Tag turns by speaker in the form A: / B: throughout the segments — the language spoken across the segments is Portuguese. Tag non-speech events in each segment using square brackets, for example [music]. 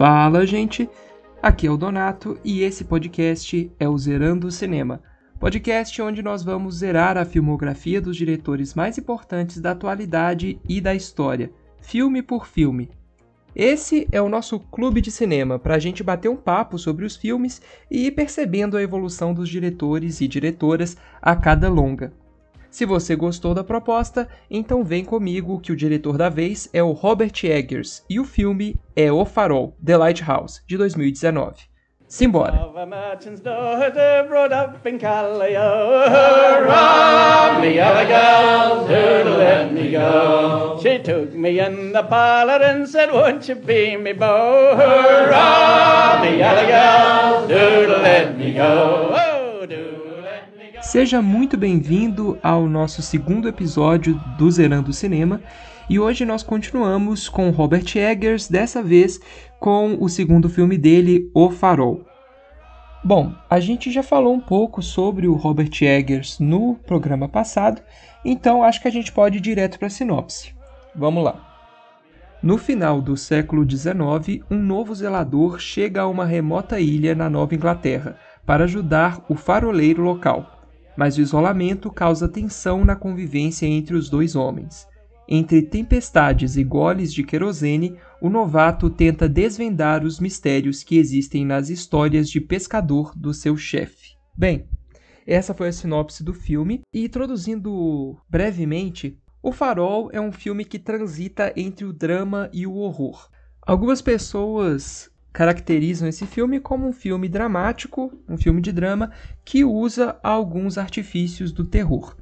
A: Fala, gente! Aqui é o Donato e esse podcast é o Zerando o Cinema. Podcast onde nós vamos zerar a filmografia dos diretores mais importantes da atualidade e da história, filme por filme. Esse é o nosso clube de cinema, para a gente bater um papo sobre os filmes e ir percebendo a evolução dos diretores e diretoras a cada longa. Se você gostou da proposta, então vem comigo que o diretor da vez é o Robert Eggers e o filme é O Farol, The Lighthouse, de 2019. Simbora! She took me in the parlor and said, Won't you be me? Hurrah, gal, do let me go. Seja muito bem-vindo ao nosso segundo episódio do Zerando Cinema. E hoje nós continuamos com Robert Eggers, dessa vez com o segundo filme dele, O Farol. Bom, a gente já falou um pouco sobre o Robert Eggers no programa passado, então acho que a gente pode ir direto para a sinopse. Vamos lá. No final do século XIX, um novo zelador chega a uma remota ilha na Nova Inglaterra para ajudar o faroleiro local mas o isolamento causa tensão na convivência entre os dois homens. Entre tempestades e goles de querosene, o novato tenta desvendar os mistérios que existem nas histórias de pescador do seu chefe. Bem, essa foi a sinopse do filme, e introduzindo brevemente, O Farol é um filme que transita entre o drama e o horror. Algumas pessoas caracterizam esse filme como um filme dramático, um filme de drama que usa alguns artifícios do terror.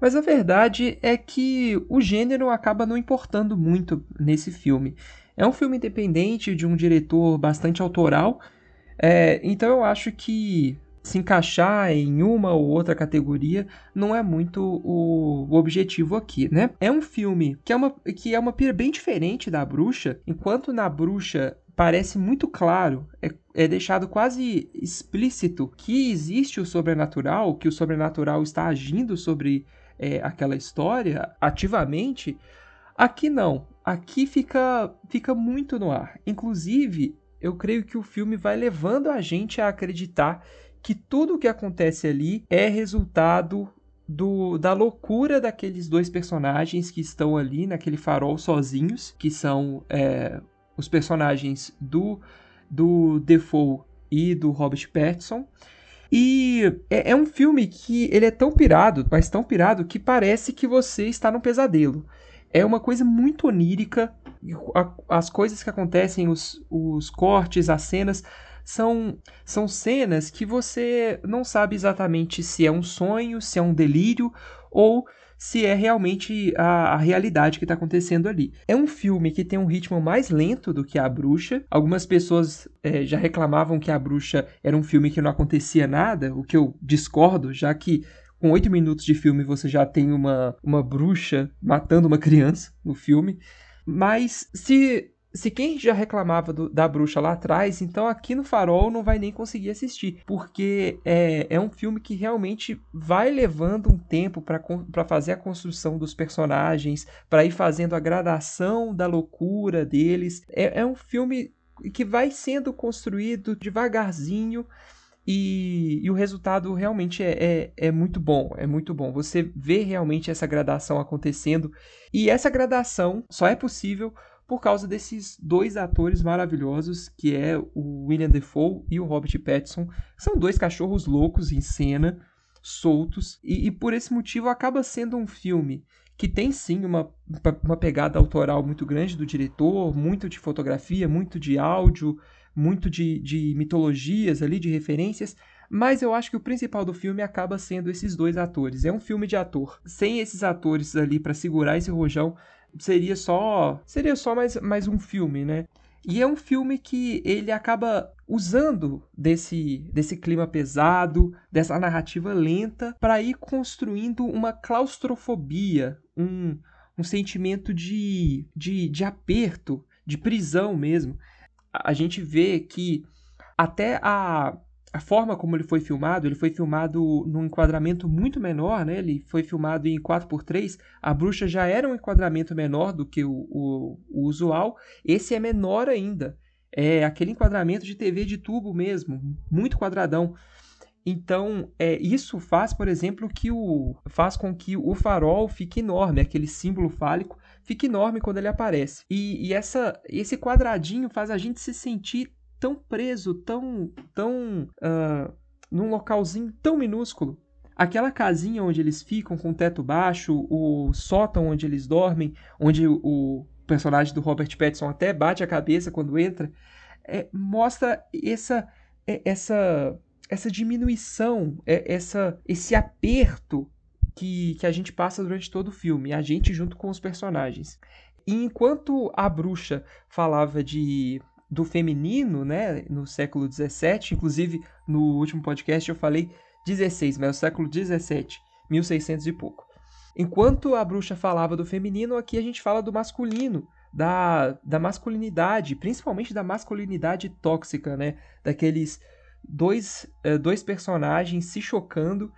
A: Mas a verdade é que o gênero acaba não importando muito nesse filme. É um filme independente de um diretor bastante autoral, é, então eu acho que se encaixar em uma ou outra categoria não é muito o, objetivo aqui, né? É um filme que é uma, que é uma pira bem diferente da Bruxa, enquanto na Bruxa parece muito claro, é, é, deixado quase explícito que existe o sobrenatural, que o sobrenatural está agindo sobre é, aquela história ativamente. Aqui não. Aqui fica, fica muito no ar. Inclusive, eu creio que o filme vai levando a gente a acreditar que tudo o que acontece ali é resultado do, da loucura daqueles dois personagens que estão ali naquele farol sozinhos, que são é, os personagens do, do Defoe e do Robert Pattinson. E é, é, um filme que ele é tão pirado, mas tão pirado, que parece que você está num pesadelo. É uma coisa muito onírica. As coisas que acontecem, os, os cortes, as cenas, são, são cenas que você não sabe exatamente se é um sonho, se é um delírio, ou se é realmente a, a realidade que está acontecendo ali. É um filme que tem um ritmo mais lento do que A Bruxa. Algumas pessoas é, já reclamavam que A Bruxa era um filme que não acontecia nada, o que eu discordo, já que com oito minutos de filme você já tem uma, uma bruxa matando uma [laughs] criança no filme. Mas se se quem já reclamava do, da bruxa lá atrás, então aqui no Farol não vai nem conseguir assistir, porque é, é um filme que realmente vai levando um tempo para fazer a construção dos personagens, para ir fazendo a gradação da loucura deles. É, é um filme que vai sendo construído devagarzinho. E, e, o resultado realmente é, é, é, muito bom, é muito bom. Você vê realmente essa gradação acontecendo. E essa gradação só é possível por causa desses dois atores maravilhosos, que é o William Defoe e o Robert Pattinson. São dois cachorros loucos em cena, soltos, e, e por esse motivo acaba sendo um filme que tem sim uma, uma pegada autoral muito grande do diretor, muito de fotografia, muito de áudio, muito de, de mitologias ali, de referências, mas eu acho que o principal do filme acaba sendo esses dois atores. É um filme de ator. Sem esses atores ali para segurar esse rojão, seria só seria só mais, mais um filme, né? E é um filme que ele acaba usando desse, desse clima pesado, dessa narrativa lenta, para ir construindo uma claustrofobia, um, um sentimento de, de, de aperto, de prisão mesmo. A gente vê que até a, a forma como ele foi filmado, ele foi filmado num enquadramento muito menor, né? Ele foi filmado em 4x3. A bruxa já era um enquadramento menor do que o, o, o usual. Esse é menor ainda. É aquele enquadramento de TV de tubo mesmo, muito quadradão. Então, é, isso faz, por exemplo, que o faz com que o farol fique enorme, aquele símbolo fálico fique enorme quando ele aparece. E, e essa, esse quadradinho faz a gente se sentir tão preso, tão, tão uh, num localzinho tão minúsculo. Aquela casinha onde eles ficam com o teto baixo, o sótão onde eles dormem, onde o personagem do Robert Pattinson até bate a cabeça quando entra, é, mostra essa, é, essa essa diminuição, é, essa, esse aperto que, que a gente passa durante todo o filme, a gente junto com os personagens. E enquanto a bruxa falava de do feminino, né, no século XVII, inclusive no último podcast eu falei 16, mas é o século XVII, 1600 e pouco. Enquanto a bruxa falava do feminino, aqui a gente fala do masculino, da, da masculinidade, principalmente da masculinidade tóxica, né, daqueles dois, é, dois personagens se chocando,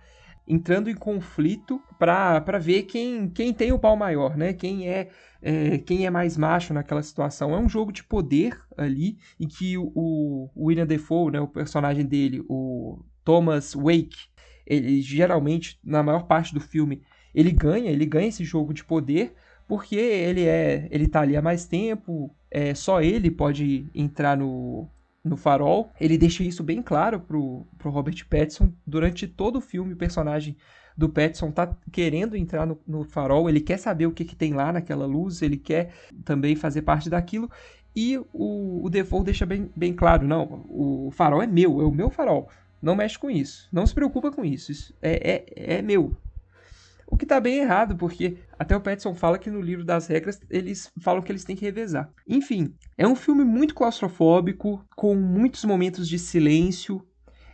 A: entrando em conflito para ver quem, quem tem o pau maior, né? Quem é, é, quem é mais macho naquela situação. É um jogo de poder ali em que o, o William Defoe, né, o personagem dele, o Thomas Wake, ele geralmente, na maior parte do filme, ele ganha, ele ganha esse jogo de poder porque ele é, ele tá ali há mais tempo, é, só ele pode entrar no, no Farol. Ele deixa isso bem claro pro, pro Robert Pattinson. Durante todo o filme, o personagem do Pattinson tá querendo entrar no, no Farol, ele quer saber o que, que tem lá naquela luz, ele quer também fazer parte daquilo. E o, o Defoe deixa bem, bem claro, não, o farol é meu, é o meu farol. Não mexe com isso. Não se preocupa com isso. Isso é, é, é meu. O que está bem errado, porque até o Petson fala que no livro das regras eles falam que eles têm que revezar. Enfim, é um filme muito claustrofóbico, com muitos momentos de silêncio.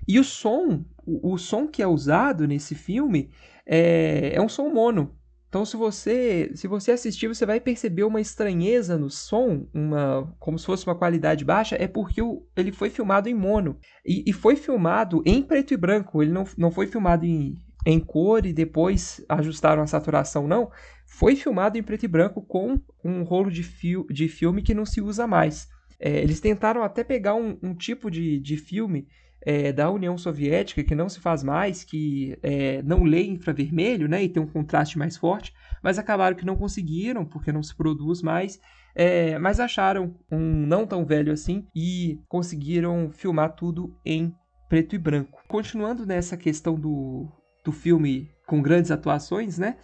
A: E o som, o, o som que é usado nesse filme é, é um som mono. Então, se você, se você assistir, você vai perceber uma estranheza no som, uma, como se fosse uma qualidade baixa, é porque o, ele foi filmado em mono. E, e, foi filmado em preto e branco, ele não, não foi filmado em, em cor e depois ajustaram a saturação, não. Foi filmado em preto e branco com um rolo de, fio, de filme que não se usa mais. É, eles tentaram até pegar um, um tipo de, de filme é, da União Soviética que não se faz mais, que é, não lê infravermelho né, e tem um contraste mais forte, mas acabaram que não conseguiram, porque não se produz mais. É, mas acharam um não tão velho assim e conseguiram filmar tudo em preto e branco. Continuando nessa questão do, do filme com grandes atuações, né?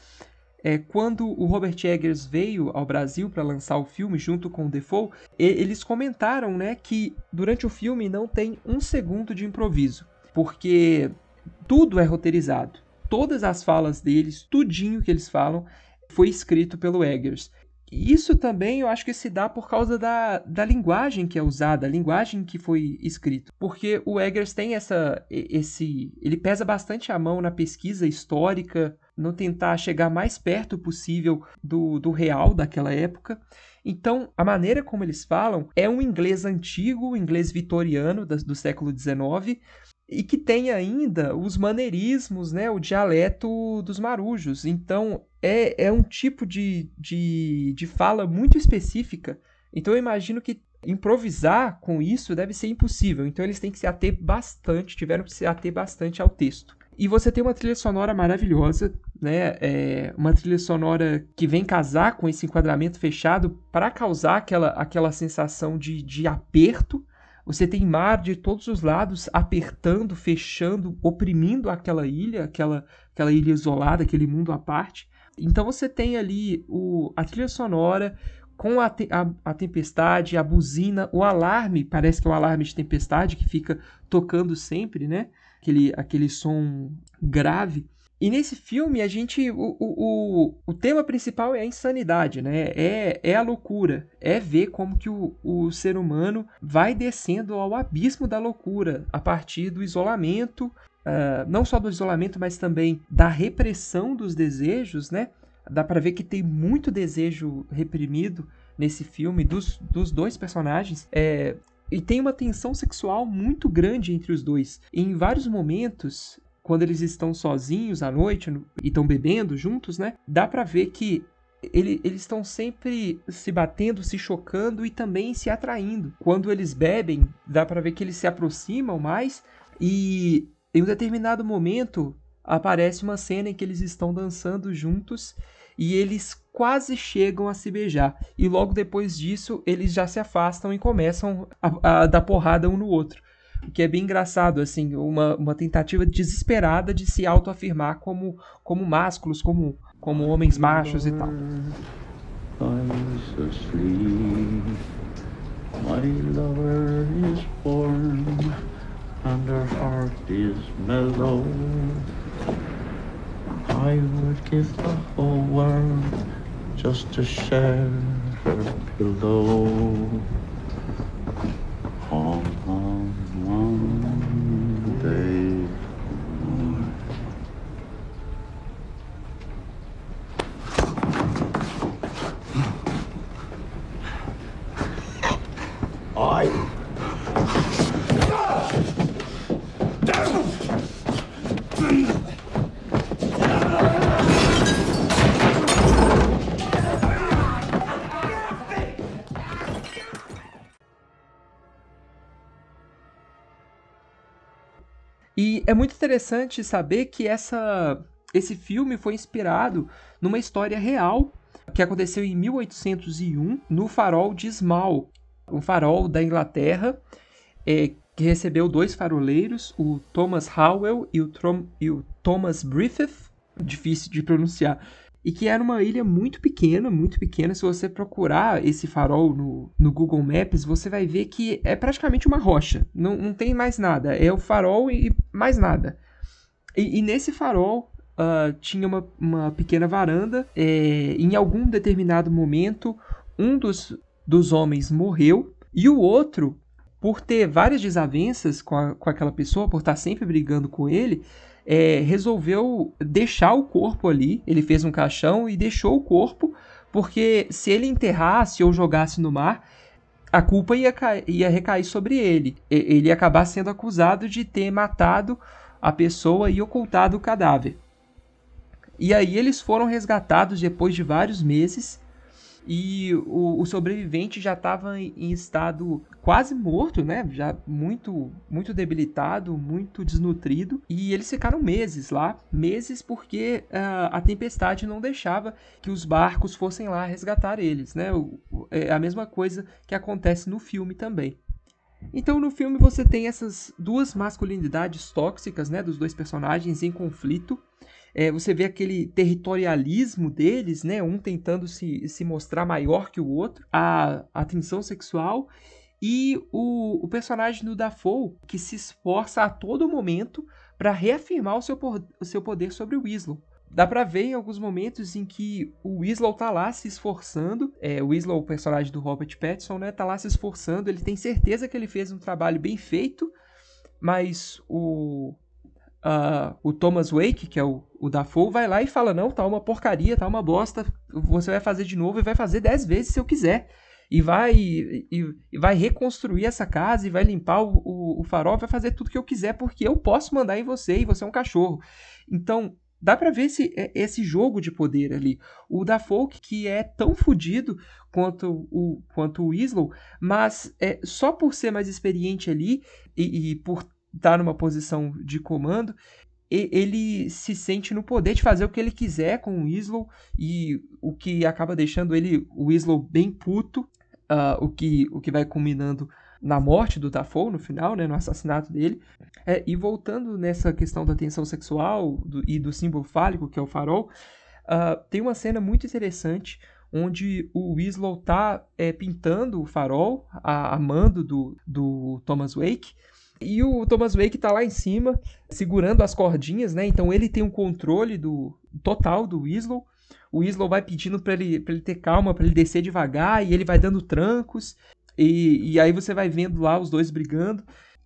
A: É, quando o Robert Eggers veio ao Brasil para lançar o filme junto com o Defoe, eles comentaram né, que durante o filme não tem um segundo de improviso, porque tudo é roteirizado. Todas as falas deles, tudinho que eles falam, foi escrito pelo Eggers. Isso também eu acho que se dá por causa da, da linguagem que é usada, a linguagem que foi escrito. Porque o Eggers tem essa. esse. ele pesa bastante a mão na pesquisa histórica, no tentar chegar mais perto possível do, do real daquela época. Então, a maneira como eles falam é um inglês antigo, um inglês vitoriano do século XIX, e que tem ainda os maneirismos, né, o dialeto dos marujos. Então, é, é um tipo de, de, de fala muito específica. Então, eu imagino que improvisar com isso deve ser impossível. Então, eles têm que se ater bastante, tiveram que se ater bastante ao texto. E você tem uma trilha sonora maravilhosa, né? É uma trilha sonora que vem casar com esse enquadramento fechado para causar aquela, aquela sensação de, de aperto você tem mar de todos os lados apertando, fechando, oprimindo aquela ilha, aquela, aquela ilha isolada, aquele mundo à parte. Então você tem ali o, a trilha sonora com a, te, a, a, tempestade, a buzina, o alarme, parece que é um alarme de tempestade que fica tocando sempre, né? Aquele, aquele som grave. E nesse filme, a gente. O, o, o, tema principal é a insanidade, né? É, é a loucura. É ver como que o, o ser humano vai descendo ao abismo da loucura a partir do isolamento. Uh, não só do isolamento, mas também da repressão dos desejos, né? Dá para ver que tem muito desejo reprimido nesse filme dos, dos dois personagens. É, e tem uma tensão sexual muito grande entre os dois. E em vários momentos, quando eles estão sozinhos à noite e estão bebendo juntos, né? Dá para ver que ele, eles estão sempre se batendo, se chocando e também se atraindo. Quando eles bebem, dá para ver que eles se aproximam mais e em um determinado momento aparece uma cena em que eles estão dançando juntos e eles quase chegam a se beijar. E logo depois disso, eles já se afastam e começam a, a dar porrada um no outro. O que é bem engraçado, assim, uma, uma tentativa desesperada de se autoafirmar como, como másculos, como, como homens machos e tal. My lover is born, and her heart is mellow. I would give the whole world just to share her pillow. On, on, day I é muito interessante saber que essa, esse filme foi inspirado numa história real que aconteceu em 1801 no farol de Small, um farol da Inglaterra é, que recebeu dois faroleiros, o Thomas Howell e o, Trom, e o Thomas Griffith, difícil de pronunciar, e que era uma ilha muito pequena, muito pequena. Se você procurar esse farol no, no Google Maps, você vai ver que é praticamente uma rocha. Não, não tem mais nada. É o farol e mais nada. E, e nesse farol uh, tinha uma, uma pequena varanda. É, em algum determinado momento, um dos, dos homens morreu e o outro, por ter várias desavenças com, a, com aquela pessoa, por estar sempre brigando com ele, é, resolveu deixar o corpo ali. Ele fez um caixão e deixou o corpo, porque se ele enterrasse ou jogasse no mar, a culpa ia, ia recair sobre ele. Ele ia acabar sendo acusado de ter matado a pessoa e ocultado o cadáver. E aí eles foram resgatados depois de vários meses e o, o sobrevivente já estava em estado quase morto, né? Já muito, muito debilitado, muito desnutrido. E eles ficaram meses lá, meses porque uh, a tempestade não deixava que os barcos fossem lá resgatar eles, né? O, é a mesma coisa que acontece no filme também. Então no filme você tem essas duas masculinidades tóxicas, né, dos dois personagens em conflito é, você vê aquele territorialismo deles, né? Um tentando se, se mostrar maior que o outro, a, tensão sexual e o, o personagem do Dafoe que se esforça a todo momento para reafirmar o seu, o seu poder sobre o Weasel. Dá pra ver em alguns momentos em que o Weasel tá lá se esforçando. É, o Weasel, o personagem do Robert Pattinson, né? Tá lá se esforçando. Ele tem certeza que ele fez um trabalho bem feito. Mas o, uh, o Thomas Wake, que é o, o Dafoe, vai lá e fala: Não, tá uma porcaria, tá uma bosta, você vai fazer de novo e vai fazer dez vezes se eu quiser. E vai, e, e vai reconstruir essa casa e vai limpar o, o, o farol, vai fazer tudo que eu quiser porque eu posso mandar em você e você é um cachorro. Então, dá para ver esse, é, esse jogo de poder ali. O da Folk, que é tão fodido quanto o, quanto o Winslow, mas é, só por ser mais experiente ali e, e por está numa posição de comando, ele se sente no poder de fazer o que ele quiser com o Islow e o que acaba deixando ele, o Islow, bem puto, uh, o, que, o que vai culminando na morte do Dafoe no final, né, no assassinato dele. É, e voltando nessa questão da tensão sexual do, e do símbolo fálico, que é o farol, uh, tem uma cena muito interessante onde o Winslow tá é, pintando o farol a, a mando do, do Thomas Wake, e o Thomas Wake tá lá em cima, segurando as cordinhas, né? Então ele tem um controle do total do Winslow. O Winslow vai pedindo para ele, ele ter calma, para ele descer devagar, e ele vai dando trancos. E, e aí você vai vendo lá os dois brigando.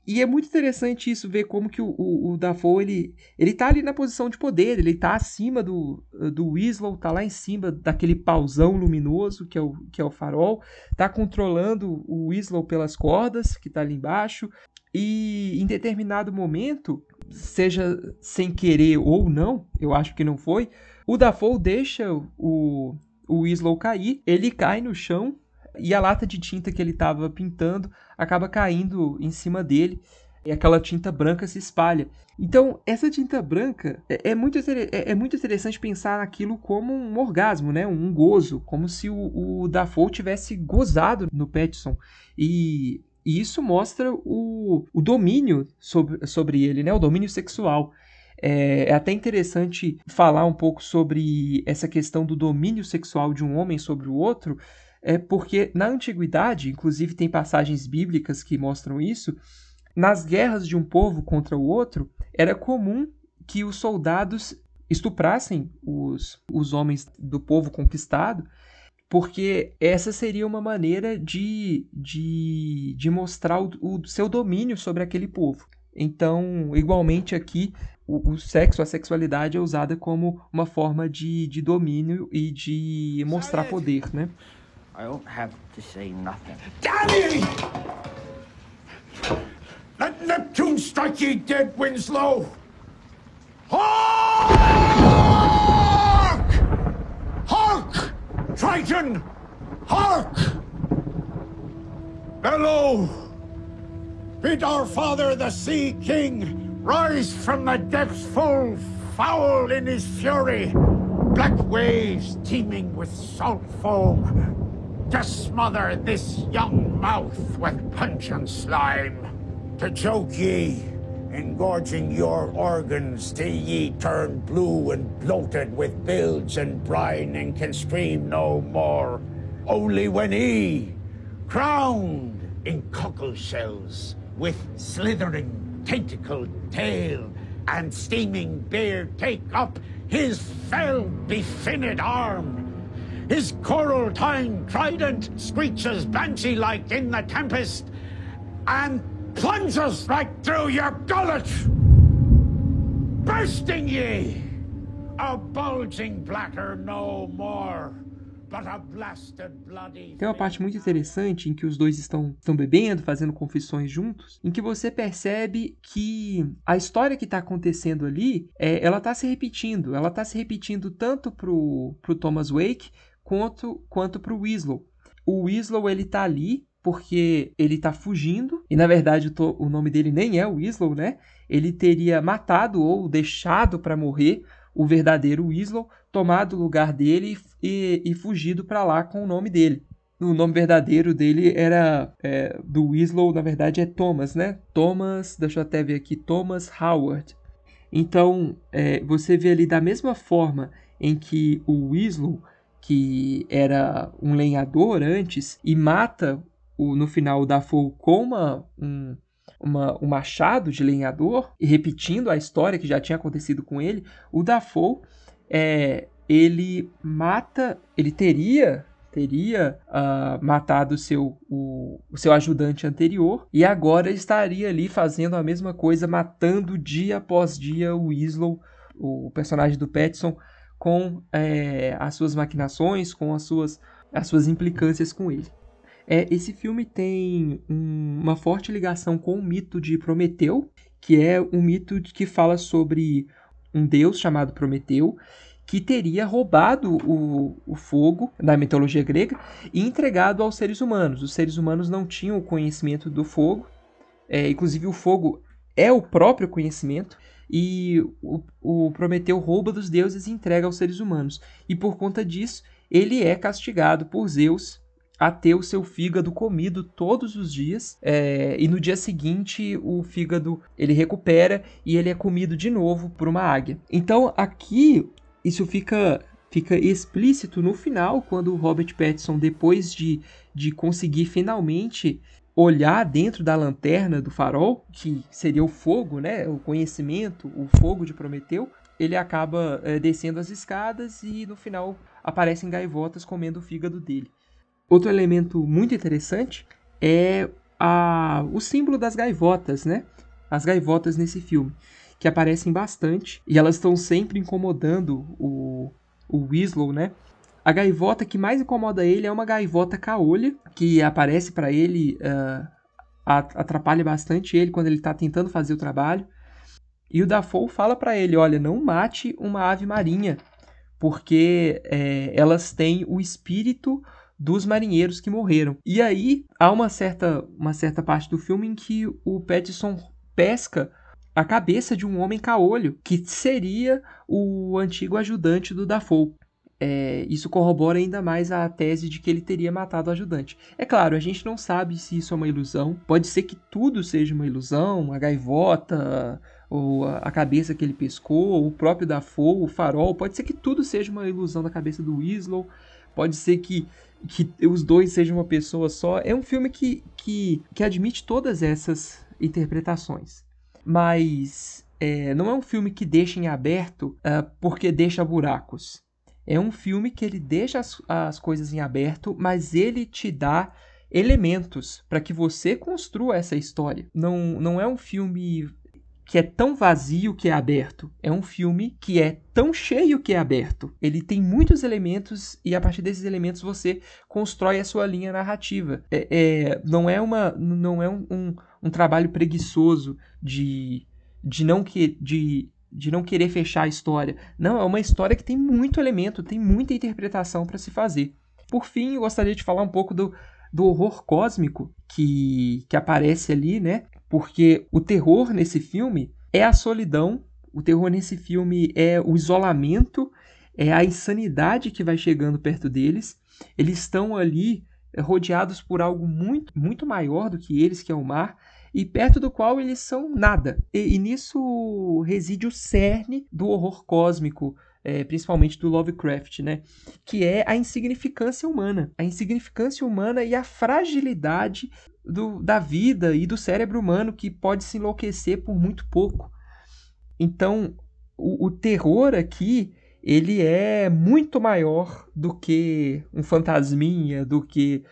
A: E é muito interessante isso, ver como que o, o, o Dafoe, ele, ele tá ali na posição de poder, ele tá acima do, do Weasel, tá lá em cima daquele pauzão luminoso que é o, que é o farol, tá controlando o Weasel pelas cordas, que tá ali embaixo, e em determinado momento, seja sem querer ou não, eu acho que não foi, o Dafoe deixa o, o Winslow cair, ele cai no chão e a lata de tinta que ele estava pintando acaba caindo em cima dele e aquela tinta branca se espalha. Então, essa tinta branca é, é muito, é, é, muito interessante pensar naquilo como um orgasmo, né? um gozo, como se o, o Dafoe tivesse gozado no Petson. E, e isso mostra o, o domínio sobre, sobre ele, né? o domínio sexual. É, é, até interessante falar um pouco sobre essa questão do domínio sexual de um homem sobre o outro, é porque na antiguidade, inclusive tem passagens bíblicas que mostram isso, nas guerras de um povo contra o outro, era comum que os soldados estuprassem os, os homens do povo conquistado, porque essa seria uma maneira de, de, de mostrar o, o seu domínio sobre aquele povo. Então, igualmente aqui, o, o, sexo, a sexualidade é usada como uma forma de, de domínio e de mostrar poder, né? I don't have to say nothing. Danny! Let Neptune strike ye dead, Winslow! Hark! Triton! Hark! Bellow! Bid our father, the Sea King, rise from the depths full, foul in his fury. Black waves teeming with salt foam, to smother this young mouth with pungent slime to choke ye, engorging your organs till ye turn blue and bloated with bilge and brine and can scream no more. Only when he, crowned in cockle shells, with slithering tentacled tail and steaming beard, take up his fell befinned arm. His coral time trident screeches banshee-like in the tempest, and plunges right through your gullet, bursting ye, a bulging bladder no more. Tem uma parte muito interessante em que os dois estão, estão bebendo, fazendo confissões juntos, em que você percebe que a história que está acontecendo ali, é, ela está se repetindo. Ela está se repetindo tanto pro, pro Thomas Wake quanto, quanto pro Winslow. O Winslow, ele tá ali porque ele tá fugindo, e na verdade o, o nome dele nem é Winslow, né? Ele teria matado ou deixado para morrer o verdadeiro Winslow, tomado o lugar dele e, e fugido para lá com o nome dele. O nome verdadeiro dele era é, do Winslow, na verdade é Thomas, né? Thomas, deixa eu até ver aqui, Thomas Howard. Então, é, você vê ali da mesma forma em que o Winslow, que era um lenhador antes, e mata o, no final o Dafoe com uma, um, uma, um machado de lenhador, e repetindo a história que já tinha acontecido com ele, o Dafoe, é, ele mata, ele teria teria uh, matado seu, o, o, seu ajudante anterior e agora estaria ali fazendo a mesma coisa, matando dia após dia o Winslow, o personagem do Petson, com é, as suas maquinações, com as suas, as suas implicâncias com ele. É, esse filme tem um, uma forte ligação com o mito de Prometeu, que é um mito que fala sobre um deus chamado Prometeu, que teria roubado o, o fogo da mitologia grega e entregado aos seres humanos. Os seres humanos não tinham o conhecimento do fogo, é, inclusive o fogo é o próprio conhecimento, e o, o Prometeu rouba dos deuses e entrega aos seres humanos. E por conta disso, ele é castigado por Zeus a ter o seu fígado comido todos os dias é, e no dia seguinte o fígado ele recupera e ele é comido de novo por uma águia. Então aqui isso fica fica explícito no final quando o Robert Pattinson depois de, de conseguir finalmente olhar dentro da lanterna do farol que seria o fogo, né, o conhecimento, o fogo de Prometeu, ele acaba é, descendo as escadas e no final aparecem gaivotas comendo o fígado dele. Outro elemento muito interessante é a, o símbolo das gaivotas, né? As gaivotas nesse filme, que aparecem bastante e elas estão sempre incomodando o, o Winslow, né? A gaivota que mais incomoda ele é uma gaivota caolha, que aparece para ele, uh, atrapalha bastante ele quando ele está tentando fazer o trabalho. E o Dafoe fala para ele: olha, não mate uma ave marinha, porque é, elas têm o espírito dos marinheiros que morreram. E aí há uma certa, uma certa parte do filme em que o Pattinson pesca a cabeça de um homem caolho, que seria o antigo ajudante do Dafoe. É, isso corrobora ainda mais a tese de que ele teria matado o ajudante. É claro, a gente não sabe se isso é uma ilusão. Pode ser que tudo seja uma ilusão, a gaivota, ou a cabeça que ele pescou, ou o próprio Dafoe, o farol. Pode ser que tudo seja uma ilusão da cabeça do Winslow. Pode ser que, que os dois sejam uma pessoa só. É um filme que, que, que admite todas essas interpretações. Mas é, não é um filme que deixa em aberto uh, porque deixa buracos é um filme que ele deixa as, as coisas em aberto, mas ele te dá elementos para que você construa essa história. Não, não é um filme que é tão vazio que é aberto. É um filme que é tão cheio que é aberto. Ele tem muitos elementos e a partir desses elementos você constrói a sua linha narrativa. É, é não é, uma, não é um, um, um trabalho preguiçoso de, de não que de de não querer fechar a história. Não, é uma história que tem muito elemento, tem muita interpretação para se fazer. Por fim, eu gostaria de falar um pouco do, do horror cósmico que, que aparece ali, né? Porque o terror nesse filme é a solidão, o terror nesse filme é o isolamento, é a insanidade que vai chegando perto deles. Eles estão ali rodeados por algo muito, muito maior do que eles, que é o mar, e perto do qual eles são nada. E, e nisso reside o cerne do horror cósmico, é, principalmente do Lovecraft, né? Que é a insignificância humana. A insignificância humana e a fragilidade do, da vida e do cérebro humano que pode se enlouquecer por muito pouco. Então, o, o terror aqui ele é muito maior do que um fantasminha, do que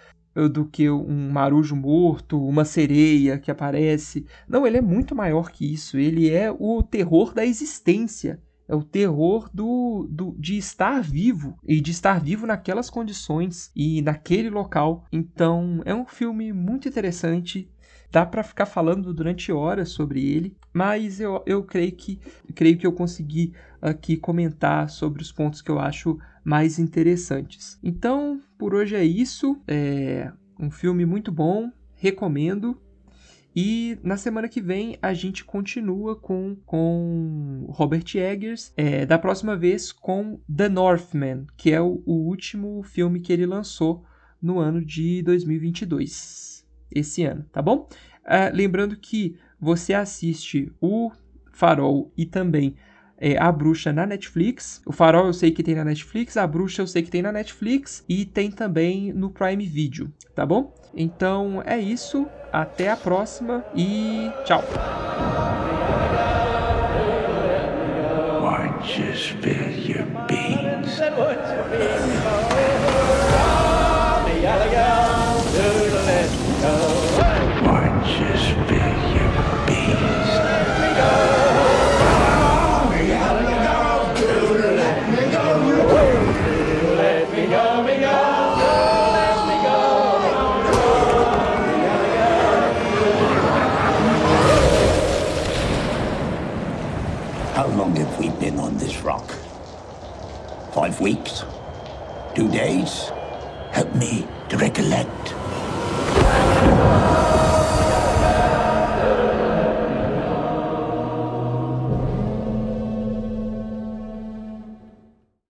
A: do que um marujo morto, uma sereia que aparece. Não, ele é muito maior que isso. Ele é o terror da existência. É o terror do, do, de estar vivo e de estar vivo naquelas condições e naquele local. Então, é um filme muito interessante. Dá para ficar falando durante horas sobre ele, mas eu, eu creio que creio que eu consegui aqui comentar sobre os pontos que eu acho mais interessantes. Então, por hoje é isso. É um filme muito bom, recomendo. E na semana que vem a gente continua com, com Robert Eggers, é, da próxima vez com The Northman, que é o, o último filme que ele lançou no ano de 2022, esse ano, tá bom? Uh, lembrando que você assiste o Farol e também é, A Bruxa na Netflix. O Farol eu sei que tem na Netflix, A Bruxa eu sei que tem na Netflix e tem também no Prime Video, tá bom? Então é isso, até a próxima e tchau!
B: Five days?